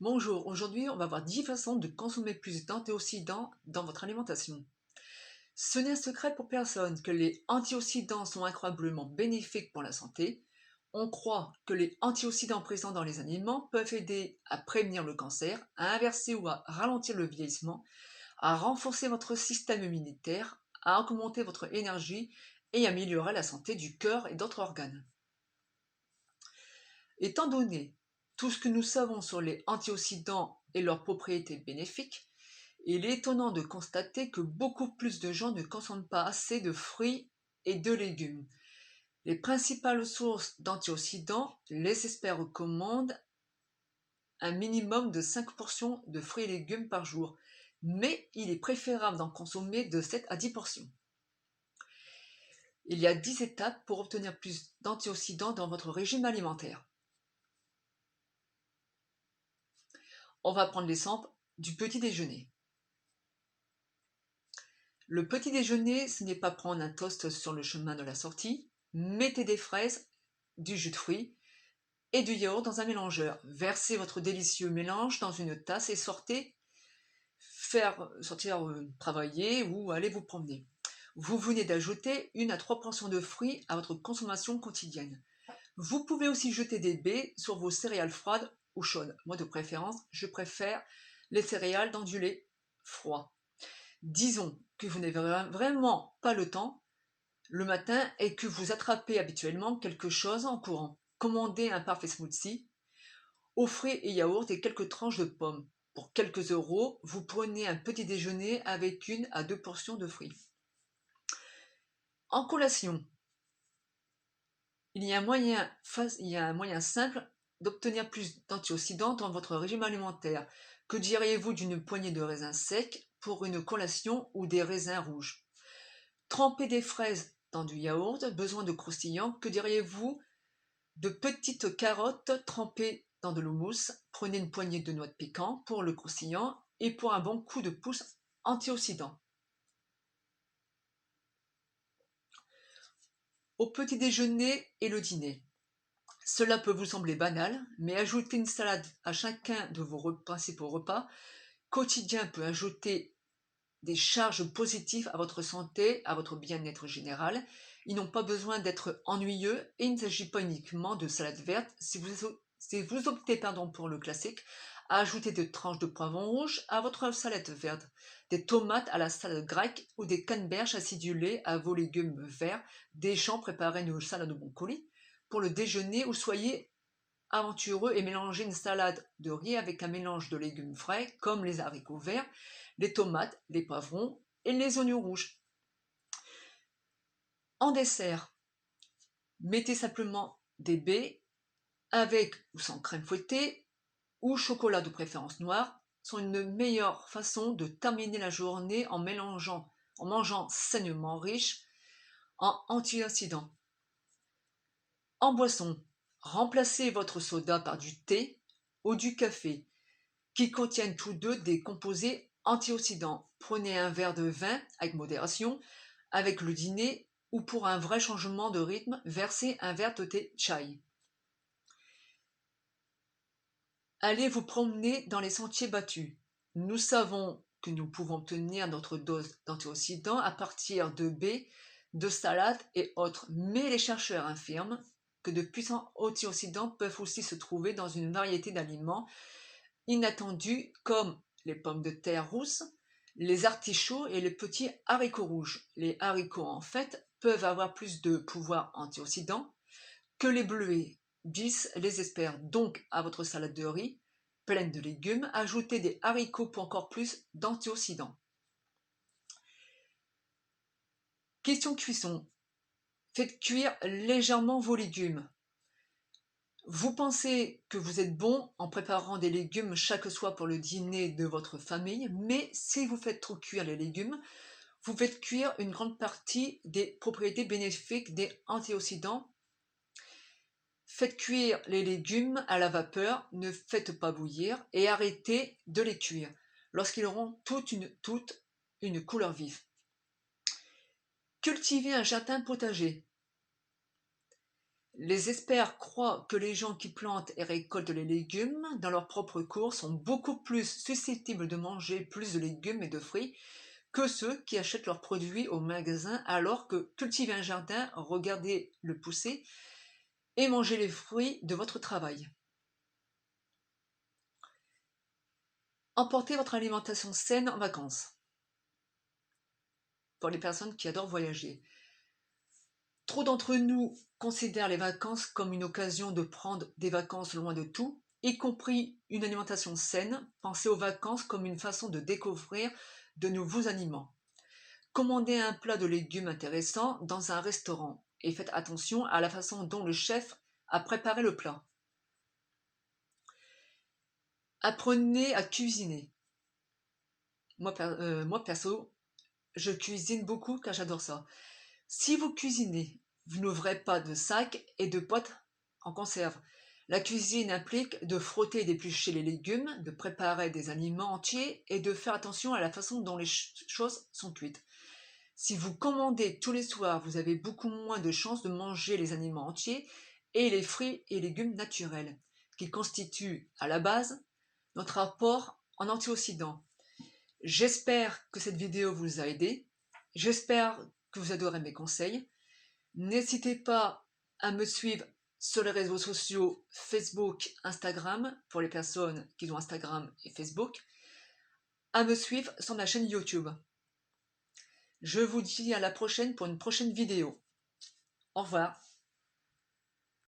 Bonjour, aujourd'hui on va voir 10 façons de consommer plus d'antioxydants dans votre alimentation. Ce n'est un secret pour personne que les antioxydants sont incroyablement bénéfiques pour la santé. On croit que les antioxydants présents dans les aliments peuvent aider à prévenir le cancer, à inverser ou à ralentir le vieillissement, à renforcer votre système immunitaire, à augmenter votre énergie et améliorer la santé du cœur et d'autres organes. Étant donné tout ce que nous savons sur les antioxydants et leurs propriétés bénéfiques, il est étonnant de constater que beaucoup plus de gens ne consomment pas assez de fruits et de légumes. Les principales sources d'antioxydants, les experts recommandent un minimum de 5 portions de fruits et légumes par jour, mais il est préférable d'en consommer de 7 à 10 portions. Il y a 10 étapes pour obtenir plus d'antioxydants dans votre régime alimentaire. On va prendre l'exemple du petit déjeuner. Le petit déjeuner, ce n'est pas prendre un toast sur le chemin de la sortie. Mettez des fraises, du jus de fruits et du yaourt dans un mélangeur. Versez votre délicieux mélange dans une tasse et sortez faire sortir euh, travailler ou aller vous promener. Vous venez d'ajouter une à trois portions de fruits à votre consommation quotidienne. Vous pouvez aussi jeter des baies sur vos céréales froides chaude. Moi, de préférence, je préfère les céréales dans du lait froid. Disons que vous n'avez vraiment pas le temps le matin et que vous attrapez habituellement quelque chose en courant. Commandez un parfait smoothie, offrez et yaourt et quelques tranches de pommes. Pour quelques euros, vous prenez un petit déjeuner avec une à deux portions de fruits. En collation, il y a un moyen, il y a un moyen simple d'obtenir plus d'antioxydants dans votre régime alimentaire. Que diriez-vous d'une poignée de raisins secs pour une collation ou des raisins rouges? Tremper des fraises dans du yaourt, besoin de croustillant. Que diriez-vous de petites carottes trempées dans de l'eau mousse Prenez une poignée de noix de pécan pour le croustillant et pour un bon coup de pouce antioxydant. Au petit déjeuner et le dîner. Cela peut vous sembler banal, mais ajouter une salade à chacun de vos principaux repas quotidiens peut ajouter des charges positives à votre santé, à votre bien-être général. Ils n'ont pas besoin d'être ennuyeux et il ne s'agit pas uniquement de salade verte. Si vous, vous optez pour le classique, ajouter des tranches de poivron rouge à votre salade verte, des tomates à la salade grecque ou des canneberges acidulées à vos légumes verts, des champs préparés une salade de bon colis pour le déjeuner ou soyez aventureux et mélangez une salade de riz avec un mélange de légumes frais comme les haricots verts, les tomates, les poivrons et les oignons rouges. En dessert, mettez simplement des baies avec ou sans crème fouettée ou chocolat de préférence noir sont une meilleure façon de terminer la journée en mélangeant, en mangeant sainement riche en antioxydants. En boisson, remplacez votre soda par du thé ou du café, qui contiennent tous deux des composés antioxydants. Prenez un verre de vin avec modération avec le dîner ou pour un vrai changement de rythme, versez un verre de thé chai. Allez vous promener dans les sentiers battus. Nous savons que nous pouvons obtenir notre dose d'antioxydants à partir de baies, de salades et autres, mais les chercheurs affirment que de puissants antioxydants peuvent aussi se trouver dans une variété d'aliments inattendus comme les pommes de terre rousses, les artichauts et les petits haricots rouges. Les haricots, en fait, peuvent avoir plus de pouvoir antioxydant que les bleuets. disent les experts donc à votre salade de riz pleine de légumes, ajoutez des haricots pour encore plus d'antioxydants. Question cuisson. Faites cuire légèrement vos légumes. Vous pensez que vous êtes bon en préparant des légumes chaque soir pour le dîner de votre famille, mais si vous faites trop cuire les légumes, vous faites cuire une grande partie des propriétés bénéfiques des antioxydants. Faites cuire les légumes à la vapeur, ne faites pas bouillir et arrêtez de les cuire lorsqu'ils auront toute une, toute une couleur vive. Cultivez un jardin potager. Les experts croient que les gens qui plantent et récoltent les légumes dans leur propre cours sont beaucoup plus susceptibles de manger plus de légumes et de fruits que ceux qui achètent leurs produits au magasin alors que cultiver un jardin, regarder le pousser et manger les fruits de votre travail. Emportez votre alimentation saine en vacances. Pour les personnes qui adorent voyager. Trop d'entre nous considèrent les vacances comme une occasion de prendre des vacances loin de tout, y compris une alimentation saine. Pensez aux vacances comme une façon de découvrir de nouveaux aliments. Commandez un plat de légumes intéressant dans un restaurant et faites attention à la façon dont le chef a préparé le plat. Apprenez à cuisiner. Moi, euh, moi perso, je cuisine beaucoup car j'adore ça. Si vous cuisinez, vous n'ouvrez pas de sacs et de potes en conserve. La cuisine implique de frotter et d'éplucher les légumes, de préparer des aliments entiers et de faire attention à la façon dont les choses sont cuites. Si vous commandez tous les soirs, vous avez beaucoup moins de chances de manger les aliments entiers et les fruits et légumes naturels, qui constituent à la base notre apport en antioxydants. J'espère que cette vidéo vous a aidé. J'espère que vous adorez mes conseils. N'hésitez pas à me suivre sur les réseaux sociaux Facebook, Instagram, pour les personnes qui ont Instagram et Facebook, à me suivre sur ma chaîne YouTube. Je vous dis à la prochaine pour une prochaine vidéo. Au revoir.